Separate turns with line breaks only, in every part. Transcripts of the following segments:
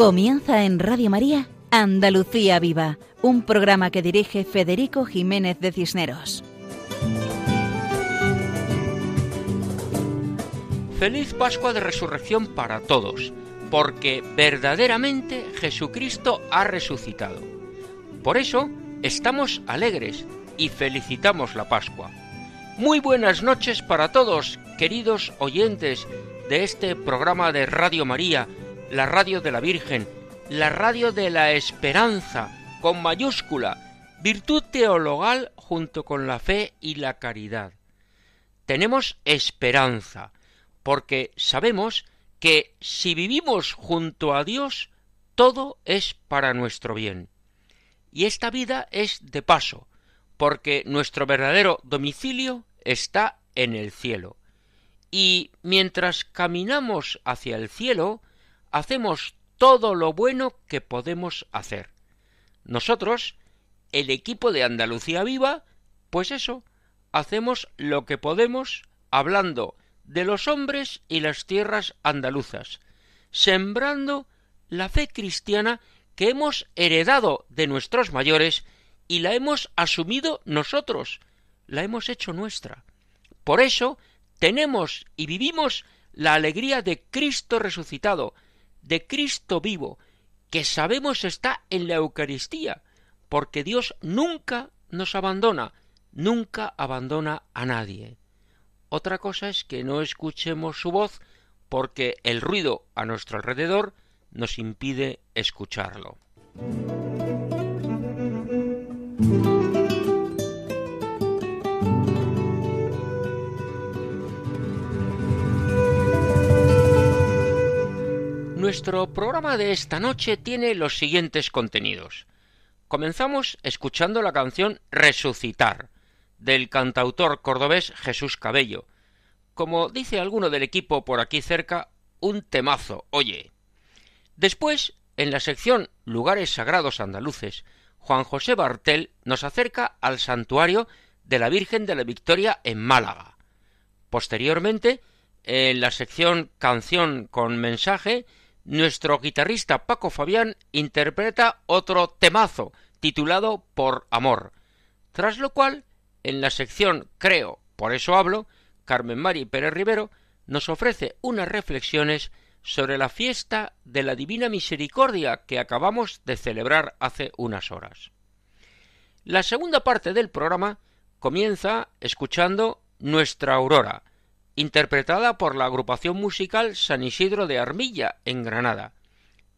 Comienza en Radio María Andalucía Viva, un programa que dirige Federico Jiménez de Cisneros.
Feliz Pascua de Resurrección para todos, porque verdaderamente Jesucristo ha resucitado. Por eso estamos alegres y felicitamos la Pascua. Muy buenas noches para todos, queridos oyentes de este programa de Radio María, la radio de la Virgen, la radio de la esperanza, con mayúscula, virtud teologal junto con la fe y la caridad. Tenemos esperanza, porque sabemos que si vivimos junto a Dios, todo es para nuestro bien. Y esta vida es de paso, porque nuestro verdadero domicilio está en el cielo. Y mientras caminamos hacia el cielo, hacemos todo lo bueno que podemos hacer. Nosotros, el equipo de Andalucía Viva, pues eso, hacemos lo que podemos hablando de los hombres y las tierras andaluzas, sembrando la fe cristiana que hemos heredado de nuestros mayores y la hemos asumido nosotros, la hemos hecho nuestra. Por eso tenemos y vivimos la alegría de Cristo resucitado, de Cristo vivo, que sabemos está en la Eucaristía, porque Dios nunca nos abandona, nunca abandona a nadie. Otra cosa es que no escuchemos su voz porque el ruido a nuestro alrededor nos impide escucharlo. Nuestro programa de esta noche tiene los siguientes contenidos. Comenzamos escuchando la canción Resucitar, del cantautor cordobés Jesús Cabello. Como dice alguno del equipo por aquí cerca, un temazo, oye. Después, en la sección Lugares Sagrados Andaluces, Juan José Bartel nos acerca al santuario de la Virgen de la Victoria en Málaga. Posteriormente, en la sección Canción con mensaje, nuestro guitarrista Paco Fabián interpreta otro temazo titulado Por Amor, tras lo cual, en la sección Creo, por eso hablo, Carmen Mari Pérez Rivero nos ofrece unas reflexiones sobre la fiesta de la Divina Misericordia que acabamos de celebrar hace unas horas. La segunda parte del programa comienza escuchando Nuestra Aurora, interpretada por la agrupación musical San Isidro de Armilla, en Granada.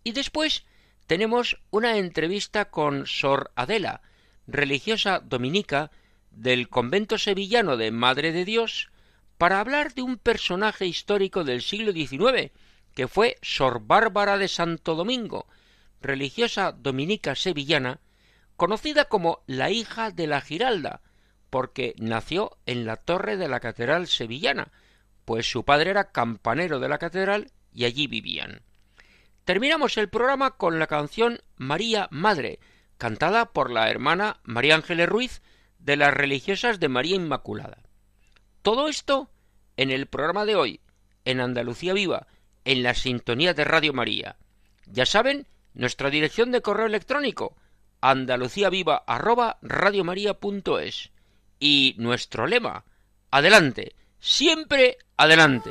Y después tenemos una entrevista con Sor Adela, religiosa dominica del convento sevillano de Madre de Dios, para hablar de un personaje histórico del siglo XIX, que fue Sor Bárbara de Santo Domingo, religiosa dominica sevillana, conocida como la hija de la Giralda, porque nació en la torre de la catedral sevillana, pues su padre era campanero de la catedral y allí vivían. Terminamos el programa con la canción María Madre, cantada por la hermana María Ángeles Ruiz de las religiosas de María Inmaculada. Todo esto en el programa de hoy, en Andalucía Viva, en la sintonía de Radio María. Ya saben, nuestra dirección de correo electrónico, andaluciaviva@radiomaria.es y nuestro lema, adelante, siempre adelante.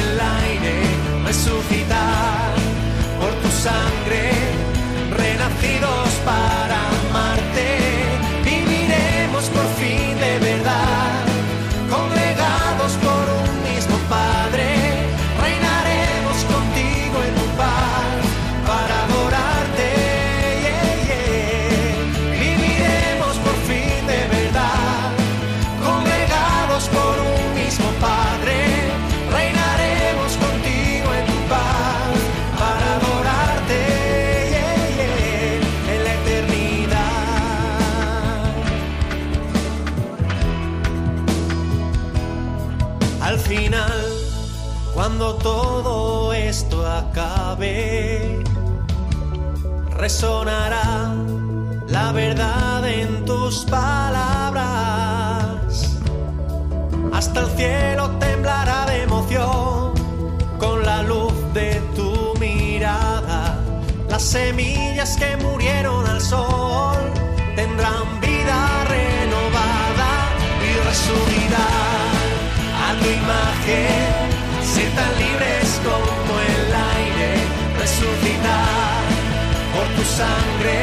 sangre,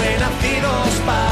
renacidos para.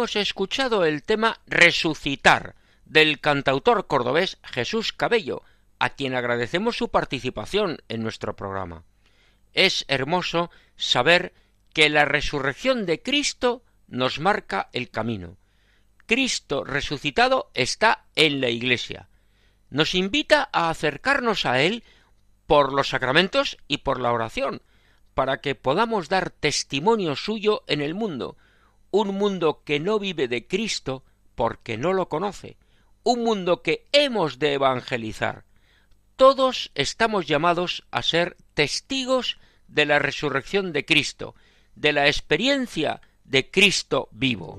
hemos escuchado el tema Resucitar del cantautor cordobés Jesús Cabello, a quien agradecemos su participación en nuestro programa. Es hermoso saber que la resurrección de Cristo nos marca el camino. Cristo resucitado está en la Iglesia. Nos invita a acercarnos a Él por los sacramentos y por la oración, para que podamos dar testimonio suyo en el mundo, un mundo que no vive de Cristo porque no lo conoce, un mundo que hemos de evangelizar. Todos estamos llamados a ser testigos de la resurrección de Cristo, de la experiencia de Cristo vivo.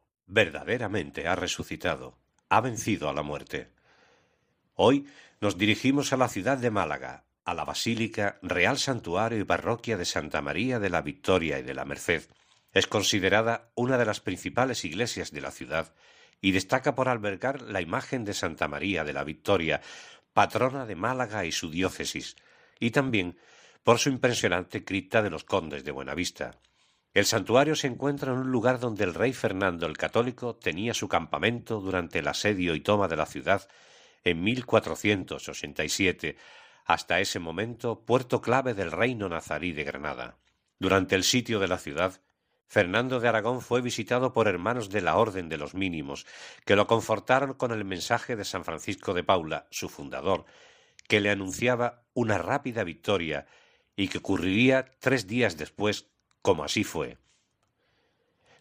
verdaderamente ha resucitado, ha vencido a la muerte. Hoy nos dirigimos a la ciudad de Málaga, a la Basílica, Real Santuario y Parroquia de Santa María de la Victoria y de la Merced. Es considerada una de las principales iglesias de la ciudad y destaca por albergar la imagen de Santa María de la Victoria, patrona de Málaga y su diócesis, y también por su impresionante cripta de los condes de Buenavista. El santuario se encuentra en un lugar donde el rey Fernando el Católico tenía su campamento durante el asedio y toma de la ciudad en 1487, hasta ese momento puerto clave del reino nazarí de Granada. Durante el sitio de la ciudad, Fernando de Aragón fue visitado por hermanos de la Orden de los Mínimos, que lo confortaron con el mensaje de San Francisco de Paula, su fundador, que le anunciaba una rápida victoria y que ocurriría tres días después, como así fue.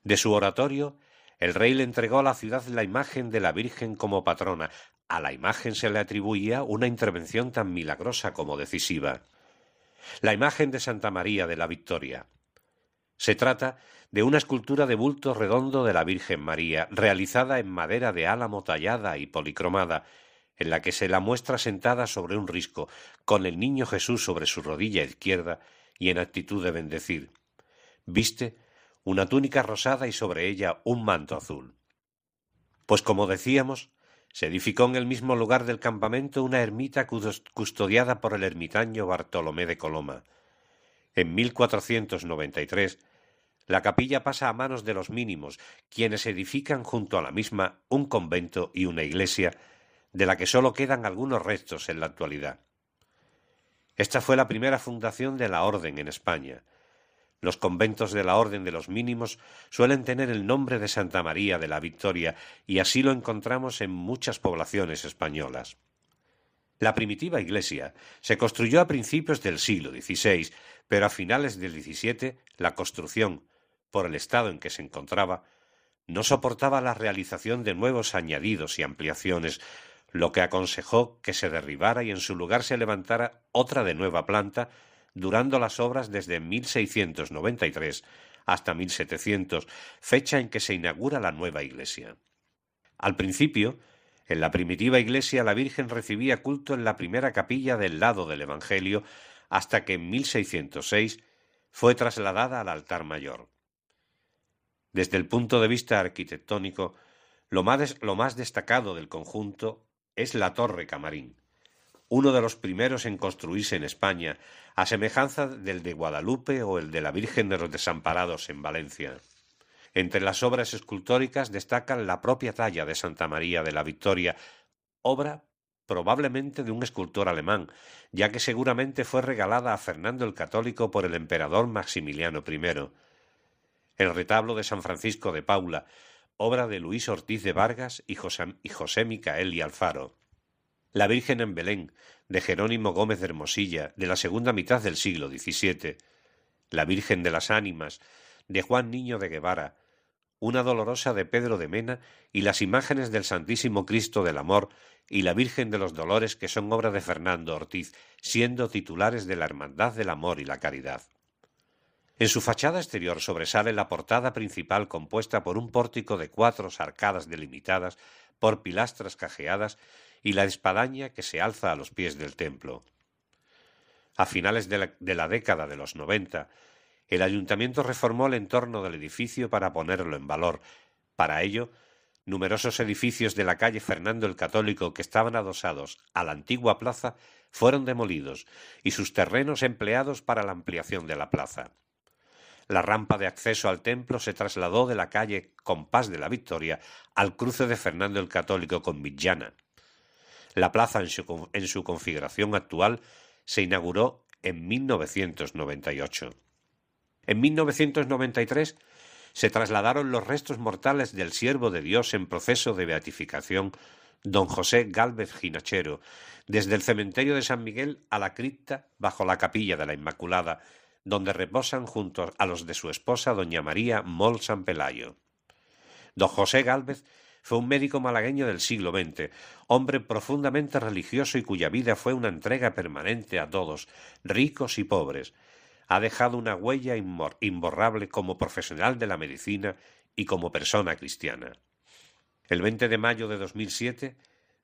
De su oratorio, el rey le entregó a la ciudad la imagen de la Virgen como patrona. A la imagen se le atribuía una intervención tan milagrosa como decisiva. La imagen de Santa María de la Victoria. Se trata de una escultura de bulto redondo de la Virgen María, realizada en madera de álamo tallada y policromada, en la que se la muestra sentada sobre un risco, con el niño Jesús sobre su rodilla izquierda y en actitud de bendecir. Viste una túnica rosada y sobre ella un manto azul. Pues como decíamos, se edificó en el mismo lugar del campamento una ermita custodiada por el ermitaño Bartolomé de Coloma. En 1493, la capilla pasa a manos de los mínimos, quienes edifican junto a la misma un convento y una iglesia de la que sólo quedan algunos restos en la actualidad. Esta fue la primera fundación de la Orden en España. Los conventos de la Orden de los Mínimos suelen tener el nombre de Santa María de la Victoria y así lo encontramos en muchas poblaciones españolas. La primitiva iglesia se construyó a principios del siglo XVI, pero a finales del XVII la construcción, por el estado en que se encontraba, no soportaba la realización de nuevos añadidos y ampliaciones, lo que aconsejó que se derribara y en su lugar se levantara otra de nueva planta, durando las obras desde 1693 hasta 1700, fecha en que se inaugura la nueva iglesia. Al principio, en la primitiva iglesia la Virgen recibía culto en la primera capilla del lado del Evangelio, hasta que en 1606 fue trasladada al altar mayor. Desde el punto de vista arquitectónico, lo más, lo más destacado del conjunto es la Torre Camarín, uno de los primeros en construirse en España, a semejanza del de Guadalupe o el de la Virgen de los Desamparados en Valencia. Entre las obras escultóricas destacan la propia talla de Santa María de la Victoria, obra probablemente de un escultor alemán, ya que seguramente fue regalada a Fernando el Católico por el emperador Maximiliano I. El retablo de San Francisco de Paula, obra de Luis Ortiz de Vargas y José, y José Micael y Alfaro. La Virgen en Belén, de Jerónimo Gómez de Hermosilla, de la segunda mitad del siglo XVII. La Virgen de las Ánimas, de Juan Niño de Guevara. Una dolorosa de Pedro de Mena y las imágenes del Santísimo Cristo del Amor y la Virgen de los Dolores que son obra de Fernando Ortiz, siendo titulares de la Hermandad del Amor y la Caridad. En su fachada exterior sobresale la portada principal compuesta por un pórtico de cuatro arcadas delimitadas por pilastras cajeadas y la espadaña que se alza a los pies del templo. A finales de la, década de los noventa, el ayuntamiento reformó el entorno del edificio para ponerlo en valor. Para ello, numerosos edificios de la calle Fernando el Católico que estaban adosados a la antigua plaza fueron demolidos y sus terrenos empleados para la ampliación de la plaza. La rampa de acceso al templo se trasladó de la calle Compás de la Victoria al cruce de Fernando el Católico con Villana. La plaza en su, configuración actual se inauguró en 1998. En 1993 se trasladaron los restos mortales del siervo de Dios en proceso de beatificación don José Gálvez Ginachero, desde el cementerio de San Miguel a la cripta bajo la capilla de la Inmaculada, donde reposan junto a los de su esposa doña María Mol San Pelayo. Don José Gálvez fue un médico malagueño del siglo XX, hombre profundamente religioso y cuya vida fue una entrega permanente a todos, ricos y pobres. Ha dejado una huella imborrable como profesional de la medicina y como persona cristiana. El 20 de mayo de 2007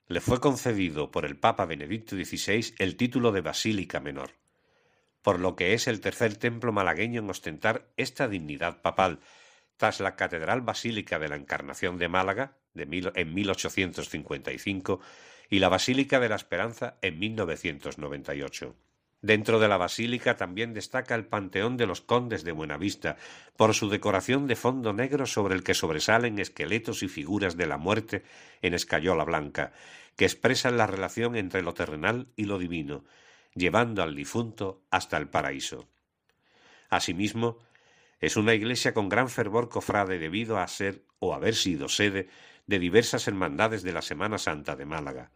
le fue concedido por el Papa Benedicto XVI el título de Basílica Menor, por lo que es el tercer templo malagueño en ostentar esta dignidad papal, tras la Catedral Basílica de la Encarnación de Málaga en 1855 y la Basílica de la Esperanza en 1998. Dentro de la basílica también destaca el Panteón de los Condes de Buenavista, por su decoración de fondo negro sobre el que sobresalen esqueletos y figuras de la muerte en escayola blanca, que expresan la relación entre lo terrenal y lo divino, llevando al difunto hasta el paraíso. Asimismo, es una iglesia con gran fervor cofrade debido a ser o haber sido sede de diversas hermandades de la Semana Santa de Málaga,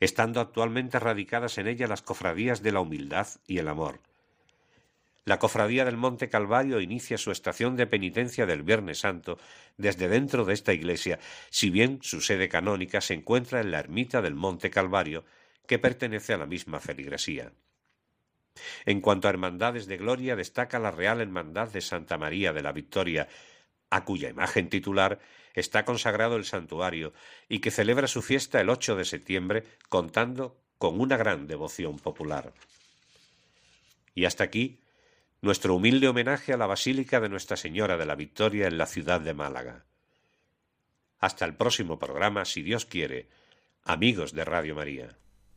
estando actualmente radicadas en ella las cofradías de la humildad y el amor. La cofradía del Monte Calvario inicia su estación de penitencia del Viernes Santo desde dentro de esta iglesia, si bien su sede canónica se encuentra en la ermita del Monte Calvario, que pertenece a la misma feligresía. En cuanto a hermandades de gloria, destaca la Real Hermandad de Santa María de la Victoria, a cuya imagen titular está consagrado el santuario y que celebra su fiesta el 8 de septiembre contando con una gran devoción popular. Y hasta aquí nuestro humilde homenaje a la Basílica de Nuestra Señora de la Victoria en la ciudad de Málaga. Hasta el próximo programa, si Dios quiere, amigos de Radio María.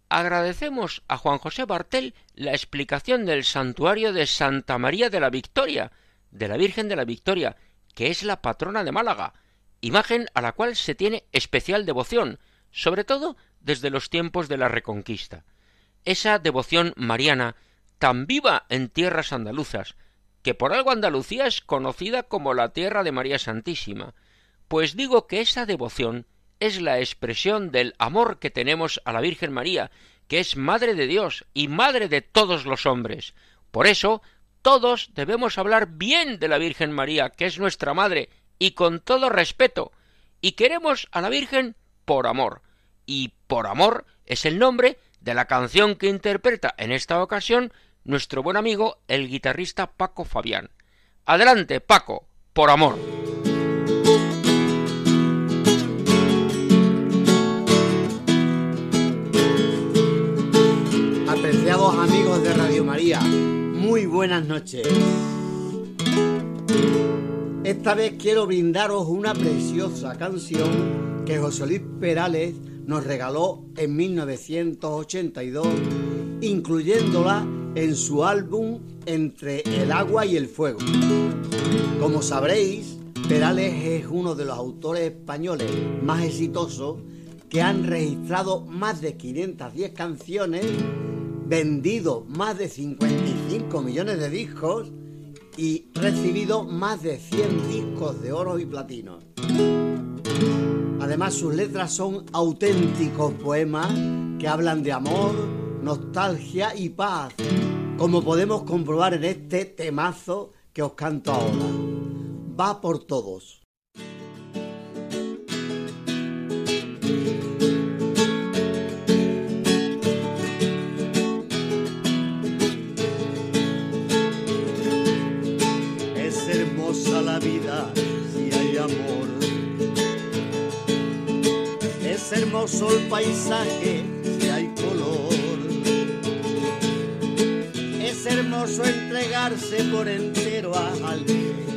Agradecemos a Juan José Bartel la explicación del santuario de Santa María de la Victoria, de la Virgen de la Victoria, que es la patrona de Málaga, imagen a la cual se tiene especial devoción, sobre todo desde los tiempos de la Reconquista. Esa devoción mariana, tan viva en tierras andaluzas, que por algo Andalucía es conocida como la tierra de María Santísima, pues digo que esa devoción es la expresión del amor que tenemos a la Virgen María, que es Madre de Dios y Madre de todos los hombres. Por eso, todos debemos hablar bien de la Virgen María, que es nuestra Madre, y con todo respeto, y queremos a la Virgen por amor. Y por amor es el nombre de la canción que interpreta en esta ocasión nuestro buen amigo el guitarrista Paco Fabián. Adelante, Paco, por amor.
Apreciados amigos de Radio María, muy buenas noches. Esta vez quiero brindaros una preciosa canción que José Luis Perales nos regaló en 1982, incluyéndola en su álbum Entre el agua y el fuego. Como sabréis, Perales es uno de los autores españoles más exitosos que han registrado más de 510 canciones, vendido más de 55 millones de discos y recibido más de 100 discos de oro y platino. Además sus letras son auténticos poemas que hablan de amor, nostalgia y paz, como podemos comprobar en este temazo que os canto ahora. Va por todos. Es hermoso el paisaje si hay color. Es hermoso entregarse por entero a alguien.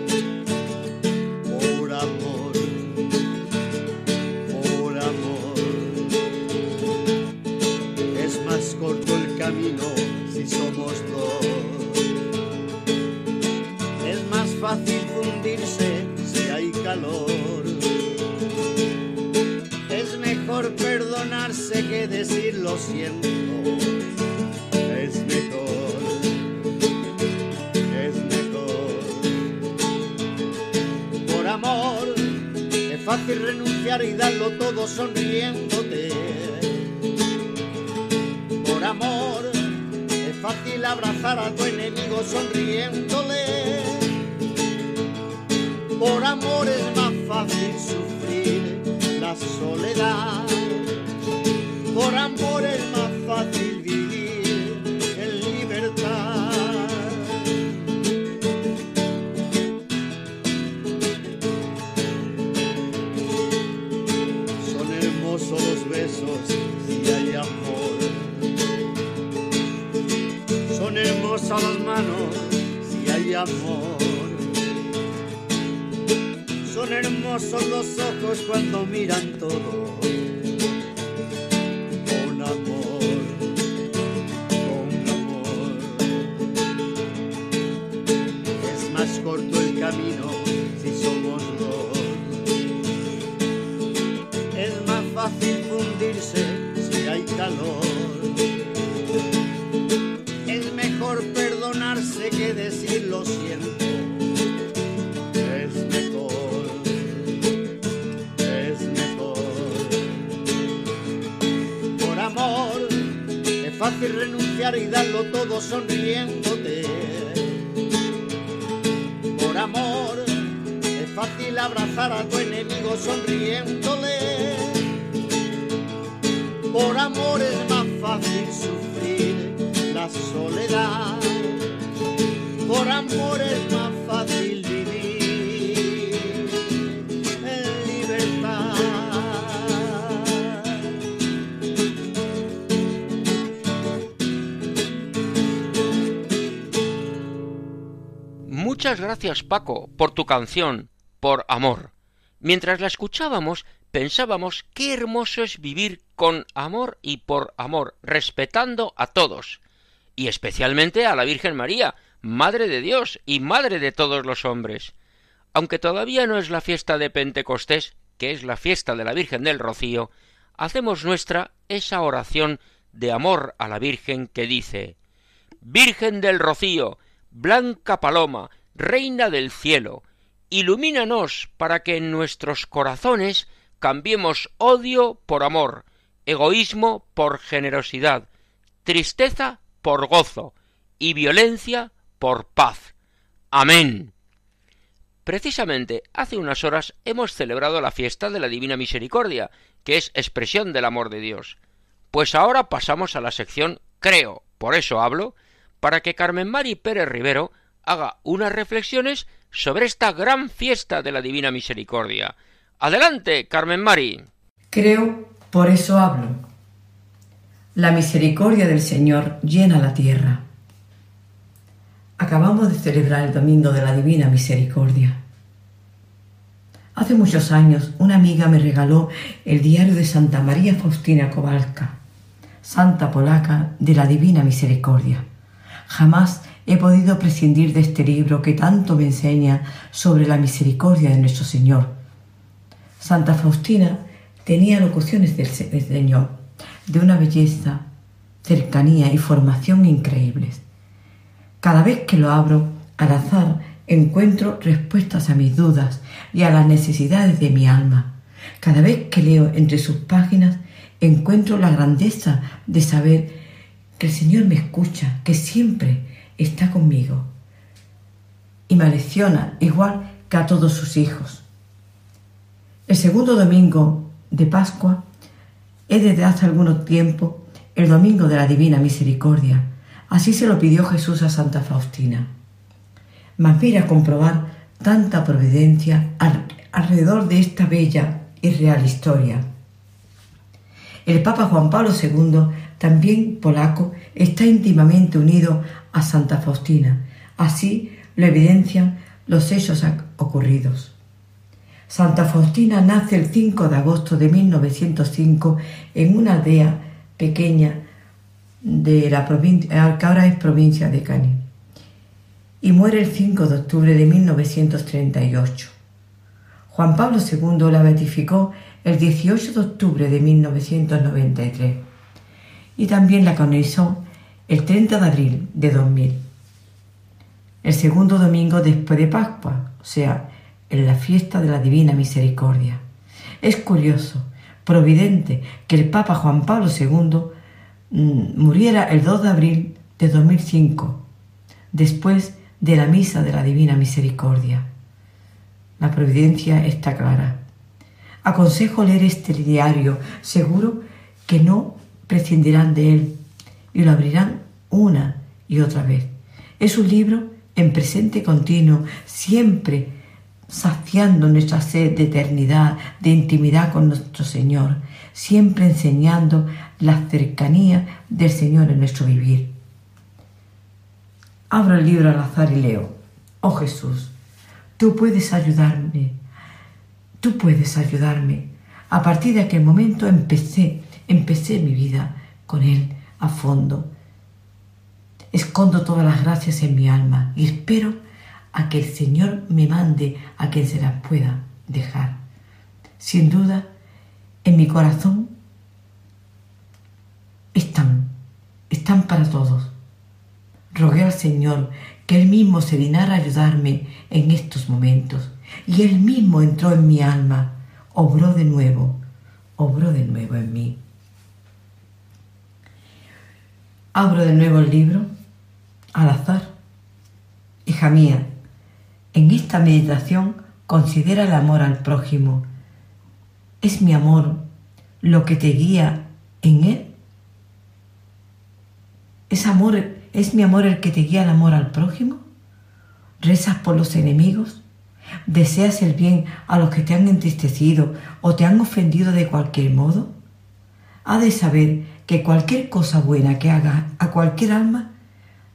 Amor es fácil renunciar y darlo todo sonriéndote. Por amor es fácil abrazar a tu enemigo sonriéndole. Por amor es más fácil sufrir la soledad. Por amor es más
Muchas gracias, Paco, por tu canción, por amor. Mientras la escuchábamos, pensábamos qué hermoso es vivir con amor y por amor, respetando a todos, y especialmente a la Virgen María, Madre de Dios y Madre de todos los hombres. Aunque todavía no es la fiesta de Pentecostés, que es la fiesta de la Virgen del Rocío, hacemos nuestra esa oración de amor a la Virgen que dice Virgen del Rocío, blanca paloma, reina del cielo, ilumínanos para que en nuestros corazones cambiemos odio por amor, egoísmo por generosidad, tristeza por gozo y violencia por paz. Amén. Precisamente hace unas horas hemos celebrado la fiesta de la Divina Misericordia, que es expresión del amor de Dios. Pues ahora pasamos a la sección Creo, por eso hablo, para que Carmen Mari Pérez Rivero haga unas reflexiones sobre esta gran fiesta de la Divina Misericordia. Adelante, Carmen Mari.
Creo, por eso hablo. La misericordia del Señor llena la tierra. Acabamos de celebrar el Domingo de la Divina Misericordia. Hace muchos años una amiga me regaló el diario de Santa María Faustina Kowalska, santa polaca de la Divina Misericordia. Jamás he podido prescindir de este libro que tanto me enseña sobre la misericordia de nuestro Señor. Santa Faustina tenía locuciones del Señor de una belleza, cercanía y formación increíbles. Cada vez que lo abro, al azar, encuentro respuestas a mis dudas y a las necesidades de mi alma. Cada vez que leo entre sus páginas, encuentro la grandeza de saber que el Señor me escucha, que siempre está conmigo y me lecciona igual que a todos sus hijos. El segundo domingo de Pascua es desde hace algún tiempo el domingo de la Divina Misericordia. Así se lo pidió Jesús a Santa Faustina. Mas mira comprobar tanta providencia alrededor de esta bella y real historia. El Papa Juan Pablo II, también polaco, está íntimamente unido a Santa Faustina. Así lo evidencian los hechos ocurridos. Santa Faustina nace el 5 de agosto de 1905 en una aldea pequeña de la provincia, que ahora es provincia de Cani, y muere el 5 de octubre de 1938. Juan Pablo II la beatificó el 18 de octubre de 1993 y también la canonizó el 30 de abril de 2000, el segundo domingo después de Pascua, o sea, en la fiesta de la Divina Misericordia. Es curioso, providente, que el Papa Juan Pablo II muriera el 2 de abril de 2005, después de la Misa de la Divina Misericordia. La providencia está clara. Aconsejo leer este diario, seguro que no prescindirán de él y lo abrirán una y otra vez. Es un libro en presente continuo, siempre saciando nuestra sed de eternidad, de intimidad con nuestro Señor, siempre enseñando la cercanía del Señor en nuestro vivir. Abro el libro al azar y leo, oh Jesús, tú puedes ayudarme, tú puedes ayudarme. A partir de aquel momento empecé, empecé mi vida con Él a fondo. Escondo todas las gracias en mi alma y espero a que el Señor me mande a quien se las pueda dejar. Sin duda, en mi corazón están, están para todos. Rogué al Señor que Él mismo se dignara a ayudarme en estos momentos y Él mismo entró en mi alma, obró de nuevo, obró de nuevo en mí. Abro de nuevo el libro al azar. Hija mía, en esta meditación considera el amor al prójimo. ¿Es mi amor lo que te guía en él? ¿Es, amor, ¿Es mi amor el que te guía el amor al prójimo? ¿Rezas por los enemigos? ¿Deseas el bien a los que te han entristecido o te han ofendido de cualquier modo? Ha de saber que cualquier cosa buena que haga a cualquier alma,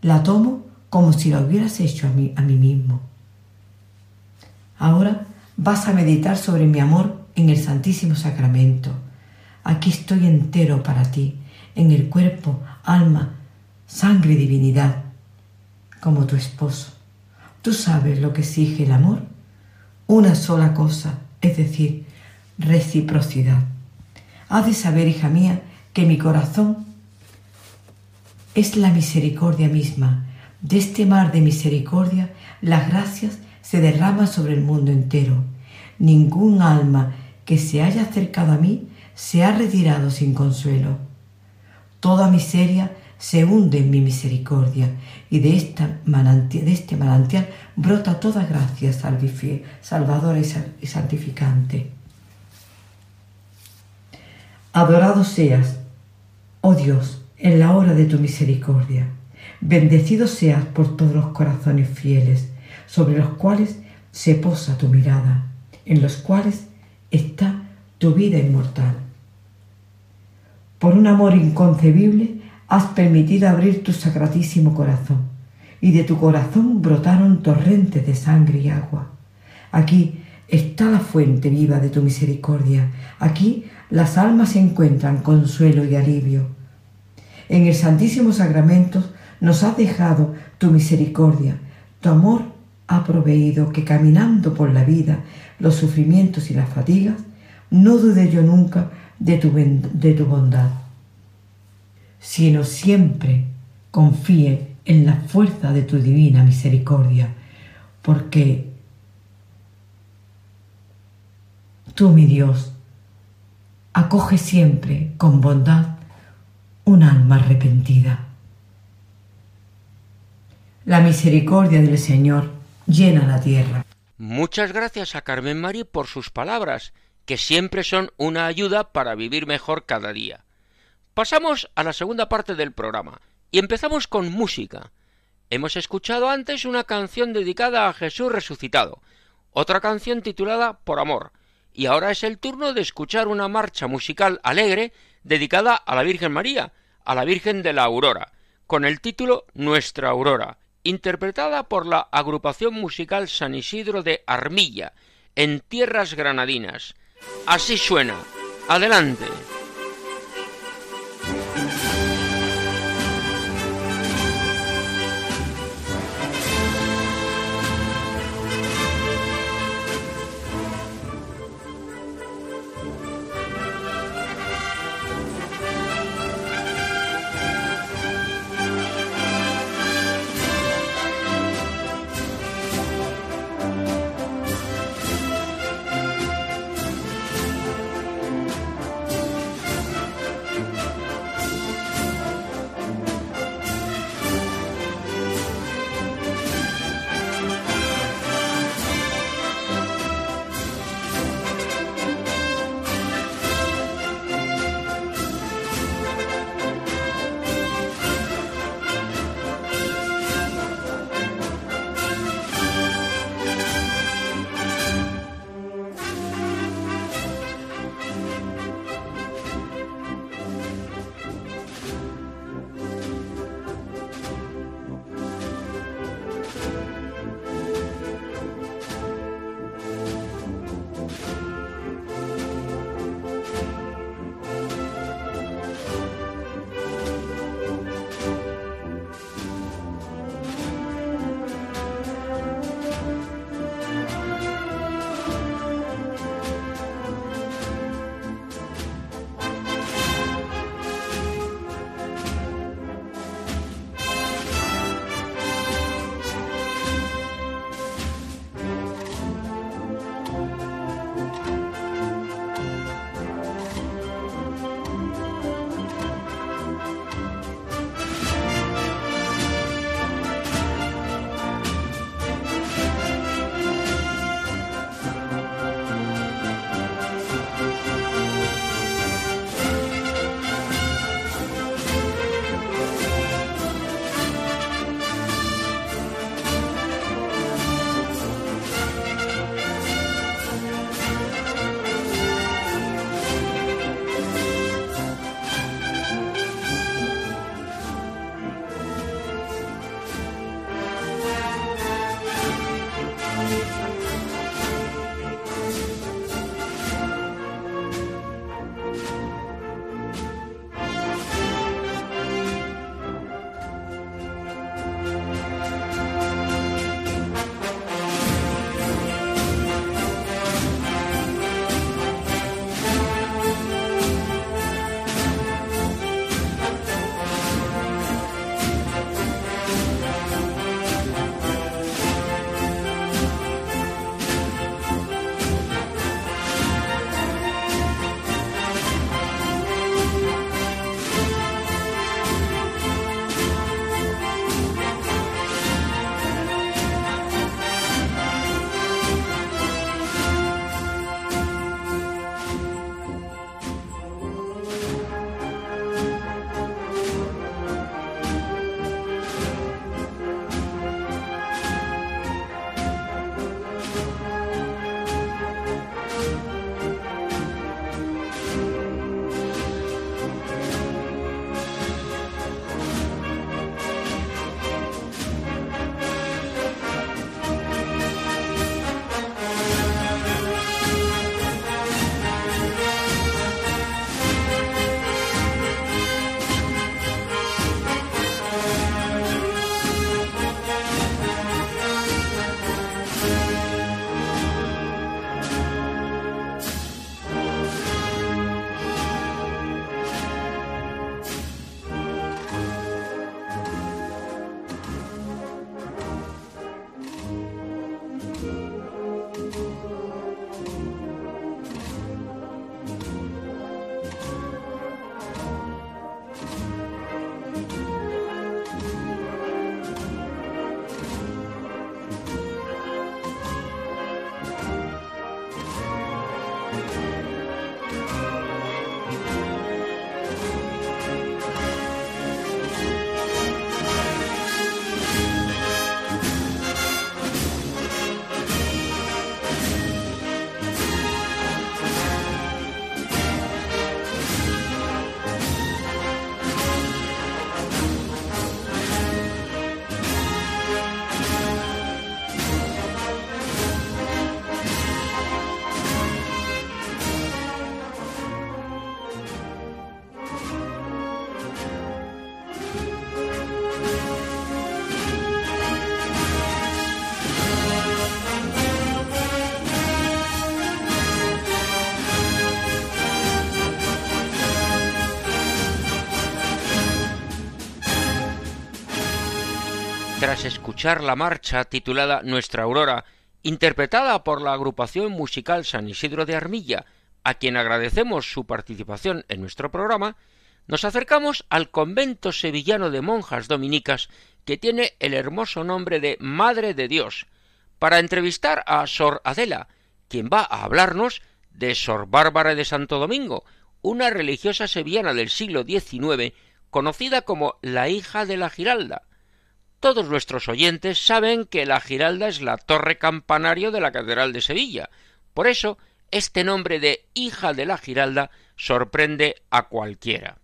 la tomo como si la hubieras hecho a mí, a mí mismo. Ahora vas a meditar sobre mi amor en el Santísimo Sacramento. Aquí estoy entero para ti, en el cuerpo, alma, sangre y divinidad, como tu esposo. ¿Tú sabes lo que exige el amor? Una sola cosa, es decir, reciprocidad. Has de saber, hija mía, que mi corazón es la misericordia misma. De este mar de misericordia, las gracias se derraman sobre el mundo entero. Ningún alma que se haya acercado a mí se ha retirado sin consuelo. Toda miseria se hunde en mi misericordia y de, esta de este manantial brota toda gracia salvadora y santificante. Adorado seas, oh Dios, en la hora de tu misericordia. Bendecido seas por todos los corazones fieles, sobre los cuales se posa tu mirada, en los cuales está tu vida inmortal. Por un amor inconcebible has permitido abrir tu sacratísimo corazón, y de tu corazón brotaron torrentes de sangre y agua. Aquí está la fuente viva de tu misericordia, aquí las almas encuentran consuelo y alivio. En el Santísimo Sacramento nos has dejado tu misericordia, tu amor ha proveído que caminando por la vida, los sufrimientos y las fatigas, no dude yo nunca de tu, de tu bondad, sino siempre confíe en la fuerza de tu divina misericordia, porque tú, mi Dios, acoge siempre con bondad un alma arrepentida. La misericordia del Señor llena la tierra.
Muchas gracias a Carmen Mari por sus palabras, que siempre son una ayuda para vivir mejor cada día. Pasamos a la segunda parte del programa y empezamos con música. Hemos escuchado antes una canción dedicada a Jesús resucitado, otra canción titulada Por Amor, y ahora es el turno de escuchar una marcha musical alegre dedicada a la Virgen María, a la Virgen de la Aurora, con el título Nuestra Aurora, interpretada por la agrupación musical San Isidro de Armilla, en tierras granadinas. Así suena. Adelante. Escuchar la marcha titulada Nuestra Aurora, interpretada por la agrupación musical San Isidro de Armilla, a quien agradecemos su participación en nuestro programa, nos acercamos al convento sevillano de monjas dominicas que tiene el hermoso nombre de Madre de Dios, para entrevistar a Sor Adela, quien va a hablarnos de Sor Bárbara de Santo Domingo, una religiosa sevillana del siglo XIX conocida como la hija de la Giralda. Todos nuestros oyentes saben que la Giralda es la torre campanario de la Catedral de Sevilla. Por eso, este nombre de hija de la Giralda sorprende a cualquiera.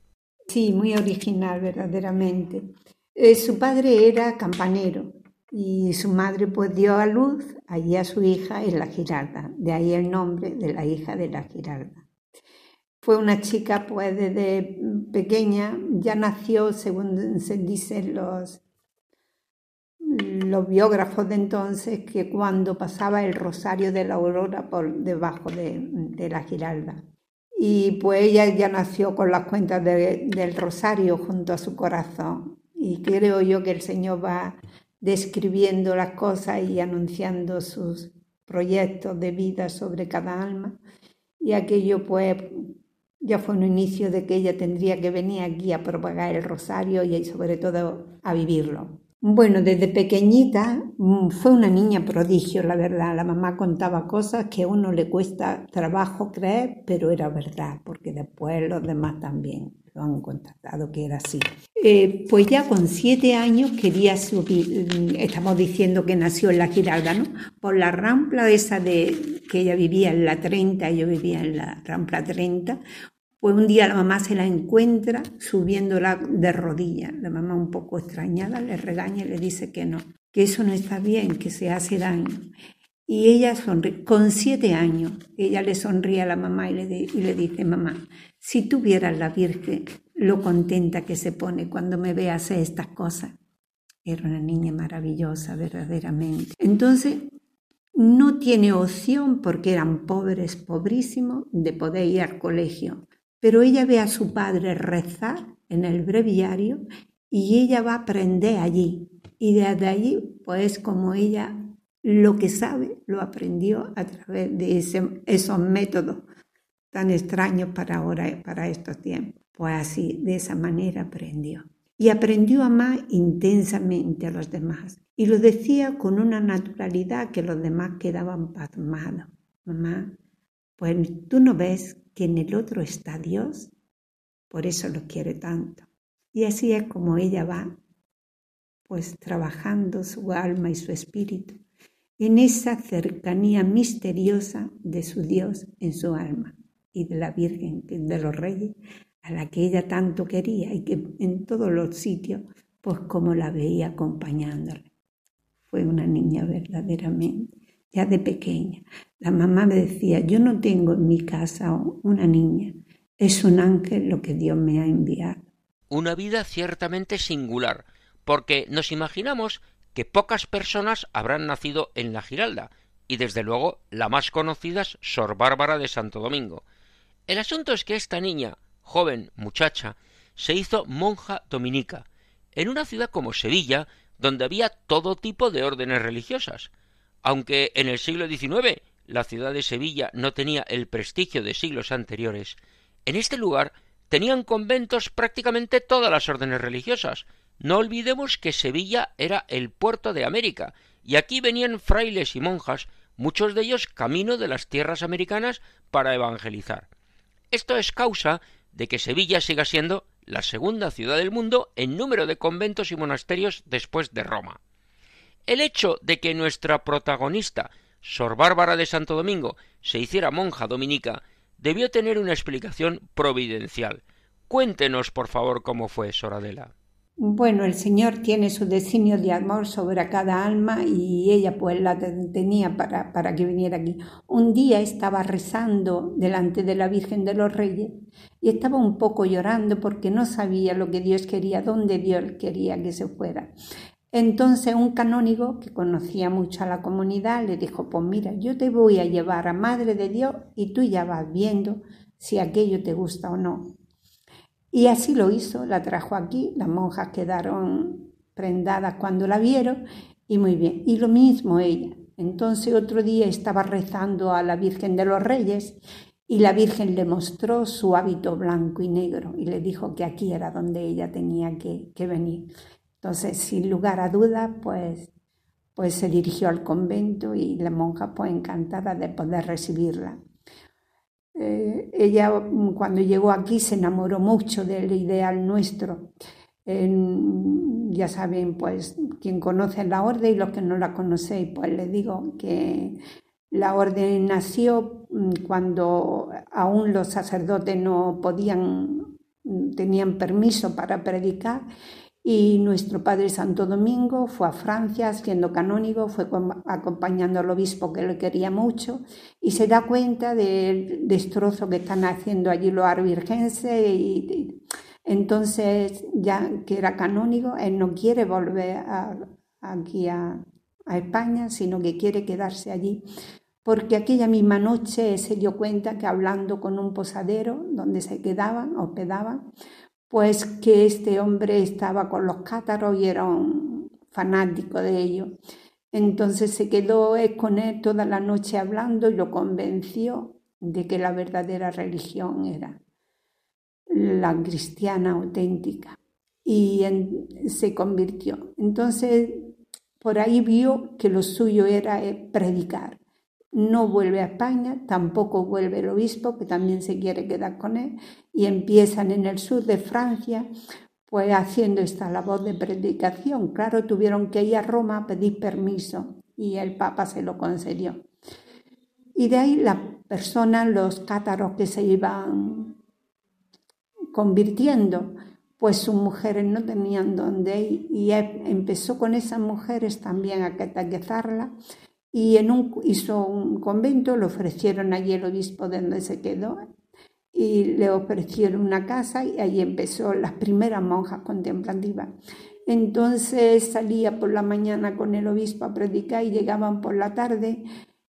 Sí, muy original, verdaderamente. Eh, su padre era campanero y su madre pues dio a luz allí a su hija en la Giralda, de ahí el nombre de la hija de la Giralda. Fue una chica pues desde pequeña, ya nació, según se dicen los, los biógrafos de entonces, que cuando pasaba el rosario de la aurora por debajo de, la Giralda. Y pues ella ya nació con las cuentas de, del rosario junto a su corazón. Y creo yo que el Señor va describiendo las cosas y anunciando sus proyectos de vida sobre cada alma. Y aquello pues ya fue un inicio de que ella tendría que venir aquí a propagar el rosario y sobre todo a vivirlo. Bueno, desde pequeñita mm, fue una niña prodigio, la verdad. La mamá contaba cosas que a uno le cuesta trabajo creer, pero era verdad, porque después los demás también lo han constatado que era así. Eh, pues ya con siete años quería subir, mm, estamos diciendo que nació en la Giralda, ¿no? Por la rampla esa de que ella vivía en la 30, yo vivía en la rampla 30, pues un día la mamá se la encuentra subiéndola de rodillas. La mamá un poco extrañada le regaña y le dice que no, que eso no está bien, que se hace daño. Y ella sonríe, con siete años, ella le sonríe a la mamá y le, dice, mamá, si tú vieras la Virgen, lo contenta que se pone cuando me ve hacer estas cosas. Era una niña maravillosa, verdaderamente. Entonces, no tiene opción, porque eran pobres, pobrísimos, de poder ir al colegio pero ella ve a su padre rezar en el breviario y ella va a aprender allí. Y desde allí, pues como ella lo que sabe, lo aprendió a través de esos métodos tan extraños para ahora, para estos tiempos. Pues así, de esa manera aprendió. Y aprendió a amar intensamente a los demás. Y lo decía con una naturalidad que los demás quedaban pasmados. Mamá, pues tú no ves que en el otro está Dios, por eso lo quiere tanto. Y así es como ella va, pues trabajando su alma y su espíritu en esa cercanía misteriosa de su Dios en su alma y de la Virgen de los Reyes, a la que ella tanto quería y que en todos los sitios, pues como la veía acompañándole. Fue una niña verdaderamente ya de pequeña. La mamá me decía, yo no tengo en mi casa una niña, es un ángel lo que Dios me ha enviado.
Una vida ciertamente singular, porque nos imaginamos que pocas personas habrán nacido en la Giralda, y desde luego la más conocida es Sor Bárbara de Santo Domingo. El asunto es que esta niña, joven, muchacha, se hizo monja dominica, en una ciudad como Sevilla, donde había todo tipo de órdenes religiosas. Aunque en el siglo XIX la ciudad de Sevilla no tenía el prestigio de siglos anteriores, en este lugar tenían conventos prácticamente todas las órdenes religiosas. No olvidemos que Sevilla era el puerto de América, y aquí venían frailes y monjas, muchos de ellos camino de las tierras americanas para evangelizar. Esto es causa de que Sevilla siga siendo la segunda ciudad del mundo en número de conventos y monasterios después de Roma. El hecho de que nuestra protagonista, Sor Bárbara de Santo Domingo, se hiciera monja dominica, debió tener una explicación providencial. Cuéntenos, por favor, cómo fue, Sor Adela.
Bueno, el Señor tiene su designio de amor sobre cada alma y ella pues la tenía para, para que viniera aquí. Un día estaba rezando delante de la Virgen de los Reyes y estaba un poco llorando porque no sabía lo que Dios quería, dónde Dios quería que se fuera. Entonces un canónigo que conocía mucho a la comunidad le dijo, pues mira, yo te voy a llevar a Madre de Dios y tú ya vas viendo si aquello te gusta o no. Y así lo hizo, la trajo aquí, las monjas quedaron prendadas cuando la vieron y muy bien. Y lo mismo ella. Entonces otro día estaba rezando a la Virgen de los Reyes y la Virgen le mostró su hábito blanco y negro y le dijo que aquí era donde ella tenía que, que venir. Entonces, sin lugar a dudas, pues, pues se dirigió al convento y la monja pues encantada de poder recibirla. Eh, ella cuando llegó aquí se enamoró mucho del ideal nuestro. Ya saben, pues quien conoce la orden y los que no la conocéis, pues les digo que la orden nació mm, cuando aún los sacerdotes no podían, mm, tenían permiso para predicar y nuestro padre Santo Domingo fue a Francia siendo canónigo, fue acompañando al obispo que le quería mucho y se da cuenta del destrozo que están haciendo allí los arvirgenses y, entonces ya que era canónigo, él no quiere volver aquí a, a España, sino que quiere quedarse allí porque aquella misma noche se dio cuenta que hablando con un posadero donde se quedaban, hospedaban, pues que este hombre estaba con los cátaros y era un fanático de ellos. Entonces se quedó con él toda la noche hablando y lo convenció de que la verdadera religión era la cristiana auténtica. Y se convirtió. Entonces, por ahí vio que lo suyo era eh, predicar no vuelve a España, tampoco vuelve el obispo, que también se quiere quedar con él, y empiezan en el sur de Francia, pues haciendo esta labor de predicación. Claro, tuvieron que ir a Roma a pedir permiso y el Papa se lo concedió. Y de ahí las personas, los cátaros que se iban convirtiendo, pues sus mujeres no tenían dónde ir y empezó con esas mujeres también a catequizarlas y en un, hizo un convento, le ofrecieron allí el obispo de donde se quedó y le ofrecieron una casa y ahí empezó las primeras monjas contemplativas. Entonces salía por la mañana con el obispo a predicar y llegaban por la tarde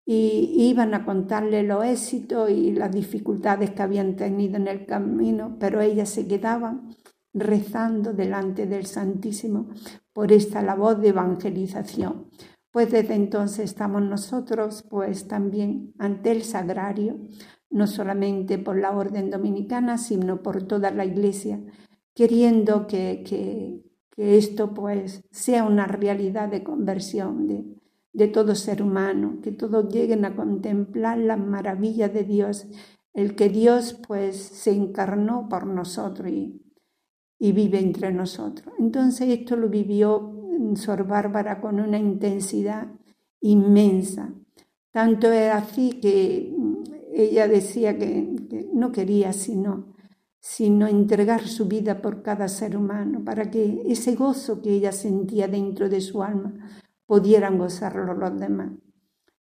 y iban a contarle los éxitos y las dificultades que habían tenido en el camino, pero ellas se quedaban rezando delante del Santísimo por esta labor de evangelización pues desde entonces estamos nosotros pues también ante el sagrario, no solamente por la orden dominicana, sino por toda la iglesia, queriendo que, que, esto pues sea una realidad de conversión de, de todo ser humano, que todos lleguen a contemplar la maravilla de Dios, el que Dios pues se encarnó por nosotros y, y vive entre nosotros. Entonces esto lo vivió Sor Bárbara con una intensidad inmensa. Tanto era así que mm, ella decía que, no quería sino, sino entregar su vida por cada ser humano, para que ese gozo que ella sentía dentro de su alma pudieran gozarlo los demás.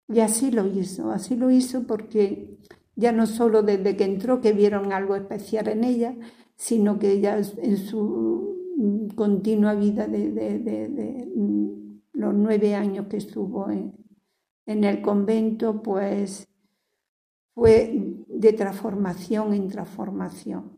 Y así lo hizo, así lo hizo porque ya no solo desde que entró que vieron algo especial en ella, sino que ella en su continua vida de, mm, los nueve años que estuvo en, en el convento, pues fue de transformación en transformación.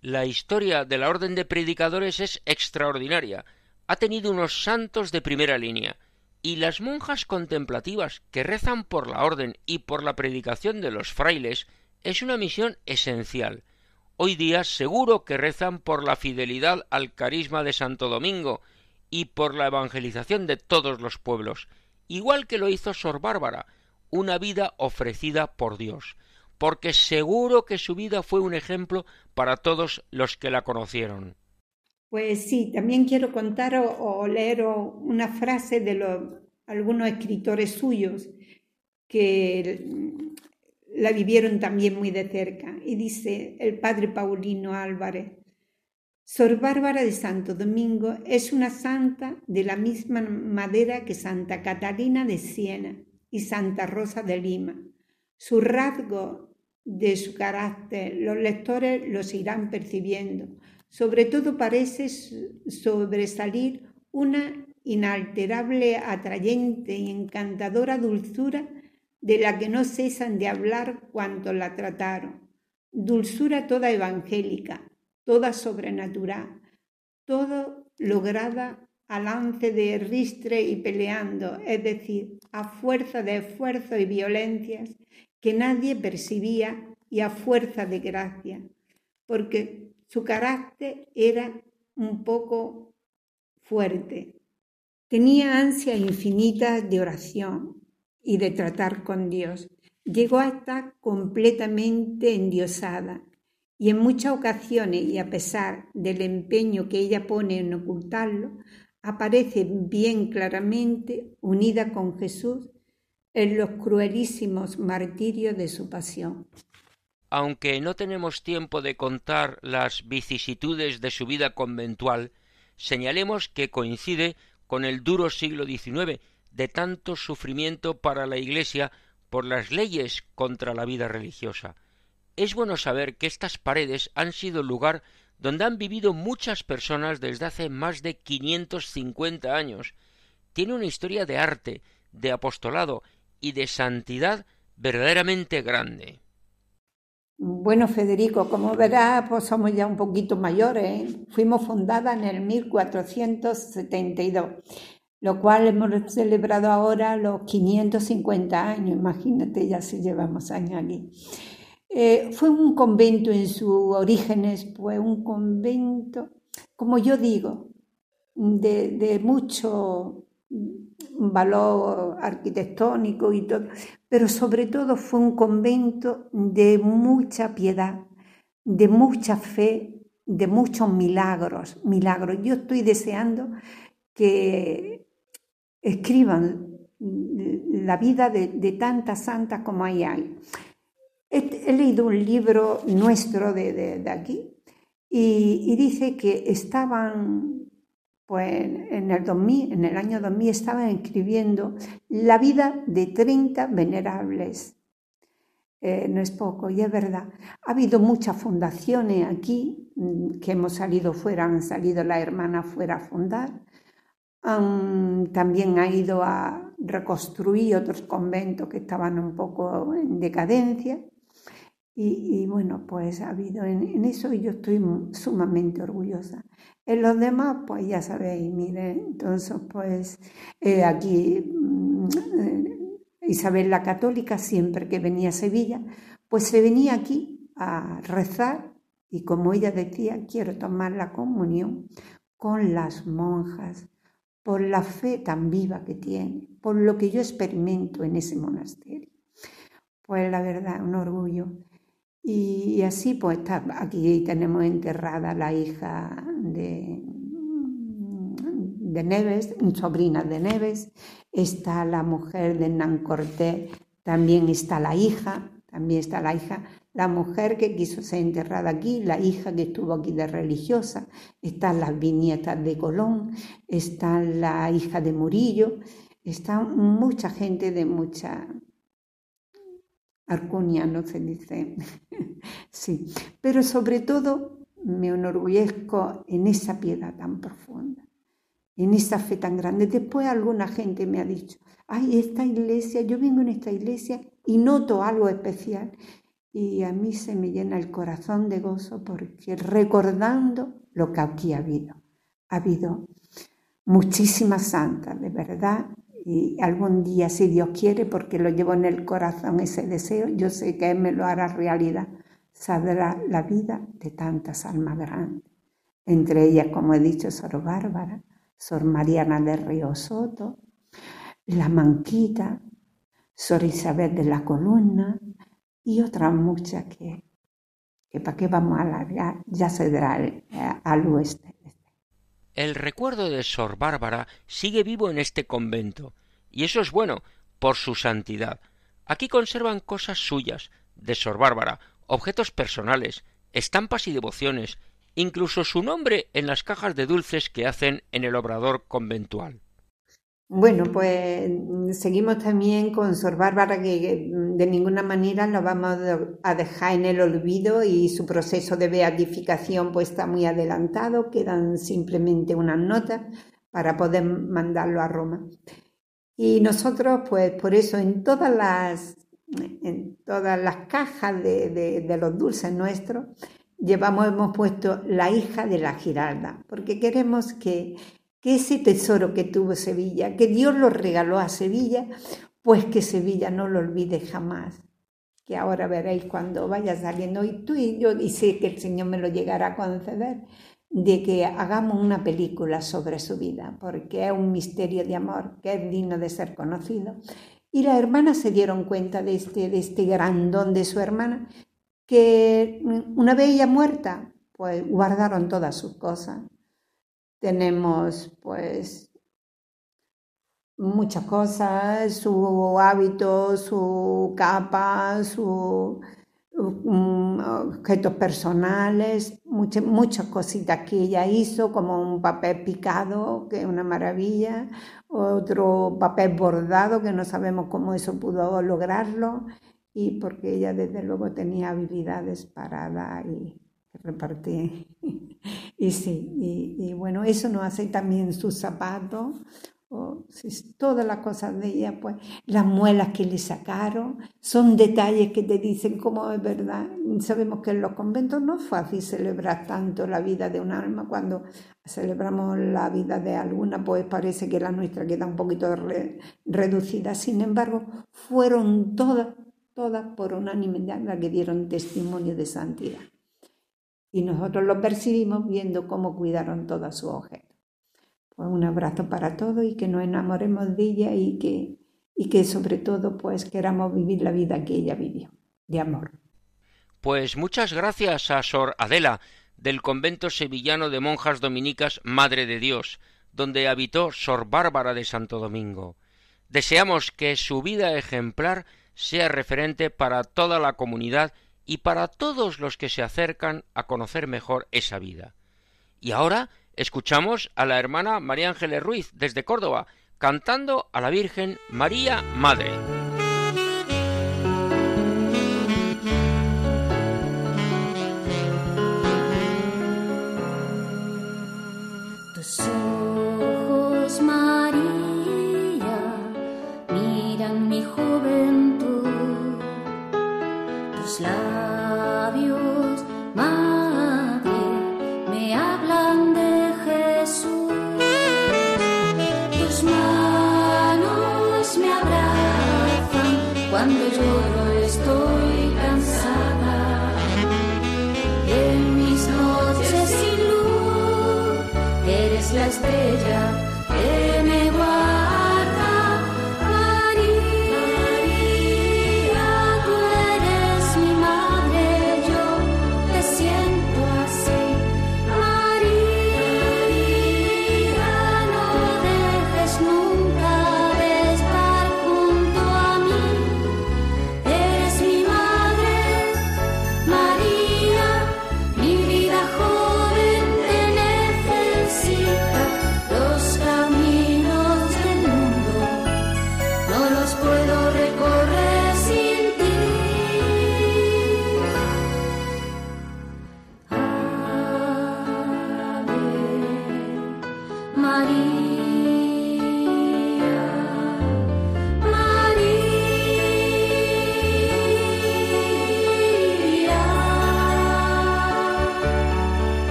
La historia de la Orden de Predicadores es extraordinaria. Ha tenido unos santos de primera línea, y las monjas contemplativas que rezan por la orden y por la predicación de los frailes es una misión esencial. Hoy día seguro que rezan por la fidelidad al carisma de Santo Domingo y por la evangelización de todos los pueblos, igual que lo hizo Sor Bárbara, una vida ofrecida por Dios, porque seguro que su vida fue un ejemplo para todos los que la conocieron.
Pues sí, también quiero contar o, leer una frase de algunos escritores suyos que la vivieron también muy de cerca. Y dice el padre Paulino Álvarez, Sor Bárbara de Santo Domingo es una santa de la misma madera que Santa Catalina de Siena y Santa Rosa de Lima. Su rasgo de su carácter los lectores los irán percibiendo. Sobre todo parece sobresalir una inalterable, atrayente y encantadora dulzura de la que no cesan de hablar cuanto la trataron. Dulzura toda evangélica, toda sobrenatural, todo lograda a lance de ristre y peleando, es decir, a fuerza de esfuerzo y violencias que nadie percibía y a fuerza de gracia, porque su carácter era un poco fuerte. Tenía ansias infinitas de oración y de tratar con Dios. Llegó a estar completamente endiosada y en muchas ocasiones, y a pesar del empeño que ella pone en ocultarlo, aparece bien claramente unida con Jesús en los cruelísimos martirios de su pasión.
Aunque no tenemos tiempo de contar las vicisitudes de su vida conventual, señalemos que coincide con el duro siglo XIX de tanto sufrimiento para la Iglesia por las leyes contra la vida religiosa. Es bueno saber que estas paredes han sido lugar donde han vivido muchas personas desde hace más de 550 años. Tiene una historia de arte, de apostolado y de santidad verdaderamente grande.
Bueno, Federico, como verás, pues somos ya un poquito mayores. ¿eh? Fuimos fundada en el 1472, lo cual hemos celebrado ahora los 550 años. Imagínate ya si llevamos años aquí. Eh, fue un convento en sus orígenes, fue un convento, como yo digo, de, de mucho valor arquitectónico y todo, pero sobre todo fue un convento de mucha piedad, de mucha fe, de muchos milagros, milagros. Yo estoy deseando que escriban la vida de, tantas santas como hay ahí. He, he leído un libro nuestro de, de, de aquí y, y, dice que estaban, pues en el, 2000, en el año 2000 estaban escribiendo la vida de 30 venerables. Eh, no es poco, y es verdad. Ha habido muchas fundaciones aquí mm, que hemos salido fuera, han salido las hermanas fuera a fundar. También ha ido a reconstruir otros conventos que estaban un poco en decadencia. Y, bueno, pues ha habido en, eso y yo estoy sumamente orgullosa. En los demás, pues ya sabéis, miren, entonces pues eh, aquí eh, Isabel la Católica, siempre que venía a Sevilla, pues se venía aquí a rezar y como ella decía, quiero tomar la comunión con las monjas, por la fe tan viva que tiene, por lo que yo experimento en ese monasterio. Pues la verdad, un orgullo. Y, así pues aquí tenemos enterrada la hija de, de Neves, sobrina de Neves, está la mujer de Hernán Cortés, también está la hija, también está la hija, la mujer que quiso ser enterrada aquí, la hija que estuvo aquí de religiosa, están las viñetas de Colón, está la hija de Murillo, está mucha gente de mucha Arcunia, no se dice. sí, pero sobre todo me enorgullezco en esa piedad tan profunda, en esa fe tan grande. Después alguna gente me ha dicho, ay, esta iglesia, yo vengo en esta iglesia y noto algo especial. Y a mí se me llena el corazón de gozo porque recordando lo que aquí ha habido, ha habido muchísimas santas, de verdad, y algún día, si Dios quiere, porque lo llevo en el corazón ese deseo, yo sé que Él me lo hará realidad, sabrá la vida de tantas almas grandes. Entre ellas, como he dicho, Sor Bárbara, Sor Mariana de Río Soto, La Manquita, Sor Isabel de la Columna y otras muchas que, que para qué vamos a ya se dará al oeste.
El recuerdo de Sor Bárbara sigue vivo en este convento, y eso es bueno, por su santidad. Aquí conservan cosas suyas, de Sor Bárbara, objetos personales, estampas y devociones, incluso su nombre en las cajas de dulces que hacen en el obrador conventual.
Bueno, pues seguimos también con Sor Bárbara, que de ninguna manera lo vamos a dejar en el olvido y su proceso de beatificación pues está muy adelantado, quedan simplemente unas notas para poder mandarlo a Roma. Y nosotros, pues por eso en todas las, en todas las cajas de, de, de los dulces nuestros, llevamos, hemos puesto la hija de la Giralda, porque queremos que que ese tesoro que tuvo Sevilla, que Dios lo regaló a Sevilla, pues que Sevilla no lo olvide jamás. Que ahora veréis cuando vaya saliendo, y tú y yo, y sé que el Señor me lo llegará a conceder, de que hagamos una película sobre su vida, porque es un misterio de amor que es digno de ser conocido. Y las hermanas se dieron cuenta de este, de este gran don de su hermana, que una vez ella muerta, pues guardaron todas sus cosas. Tenemos pues muchas cosas, su hábito, su capa, sus um, objetos personales, muchas, muchas cositas que ella hizo, como un papel picado, que es una maravilla, otro papel bordado, que no sabemos cómo eso pudo lograrlo, y porque ella desde luego tenía habilidades para dar repartir. y sí, y, y, bueno, eso nos hace también sus zapatos, o si, todas las cosas de ella, pues las muelas que le sacaron, son detalles que te dicen cómo es verdad. Sabemos que en los conventos no es fácil celebrar tanto la vida de un alma, cuando celebramos la vida de alguna, pues parece que la nuestra queda un poquito re, reducida. Sin embargo, fueron todas todas por unanimidad las que dieron testimonio de santidad. Y nosotros lo percibimos viendo cómo cuidaron todos sus objetos. Pues un abrazo para todos y que nos enamoremos de ella y que, y que sobre todo pues queramos vivir la vida que ella vivió, de amor.
Pues muchas gracias a Sor Adela del convento sevillano de monjas dominicas Madre de Dios, donde habitó Sor Bárbara de Santo Domingo. Deseamos que su vida ejemplar sea referente para toda la comunidad y para todos los que se acercan a conocer mejor esa vida. Y ahora escuchamos a la hermana María Ángeles Ruiz desde Córdoba cantando a la Virgen María Madre.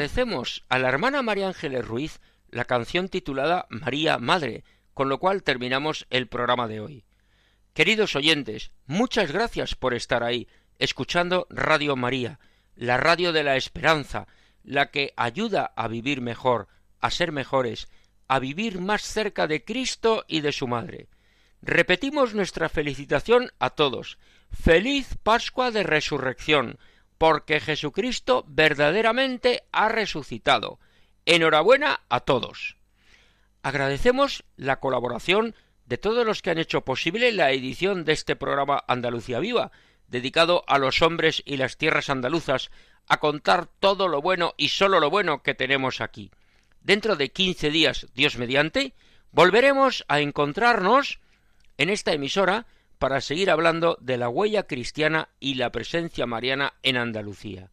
Agradecemos a la hermana María Ángeles Ruiz la canción titulada María Madre, con lo cual terminamos el programa de hoy. Queridos oyentes, muchas gracias por estar ahí, escuchando Radio María, la radio de la esperanza, la que ayuda a vivir mejor, a ser mejores, a vivir más cerca de Cristo y de su Madre. Repetimos nuestra felicitación a todos. Feliz Pascua de Resurrección, porque Jesucristo verdaderamente ha resucitado. Enhorabuena a todos. Agradecemos la colaboración de todos los que han hecho posible la edición de este programa Andalucía Viva, dedicado a los hombres y las tierras andaluzas, a contar todo lo bueno y sólo lo bueno que tenemos aquí. Dentro de quince días, Dios mediante, volveremos a encontrarnos en esta emisora para seguir hablando de la huella cristiana y la presencia mariana en Andalucía.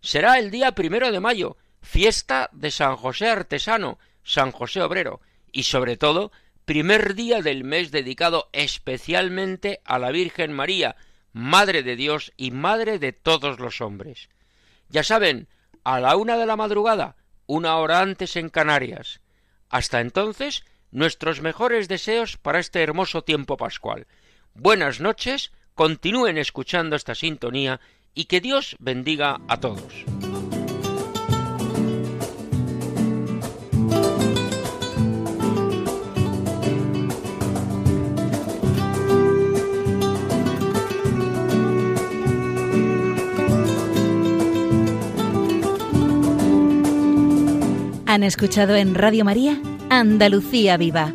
Será el día primero de mayo, fiesta de San José Artesano, San José Obrero, y sobre todo, primer día del mes dedicado especialmente a la Virgen María, Madre de Dios y Madre de todos los hombres. Ya saben, a la una de la madrugada, una hora antes en Canarias. Hasta entonces, nuestros mejores deseos para este hermoso tiempo pascual. Buenas noches, continúen escuchando esta sintonía y que Dios bendiga a todos.
Han escuchado en Radio María Andalucía Viva,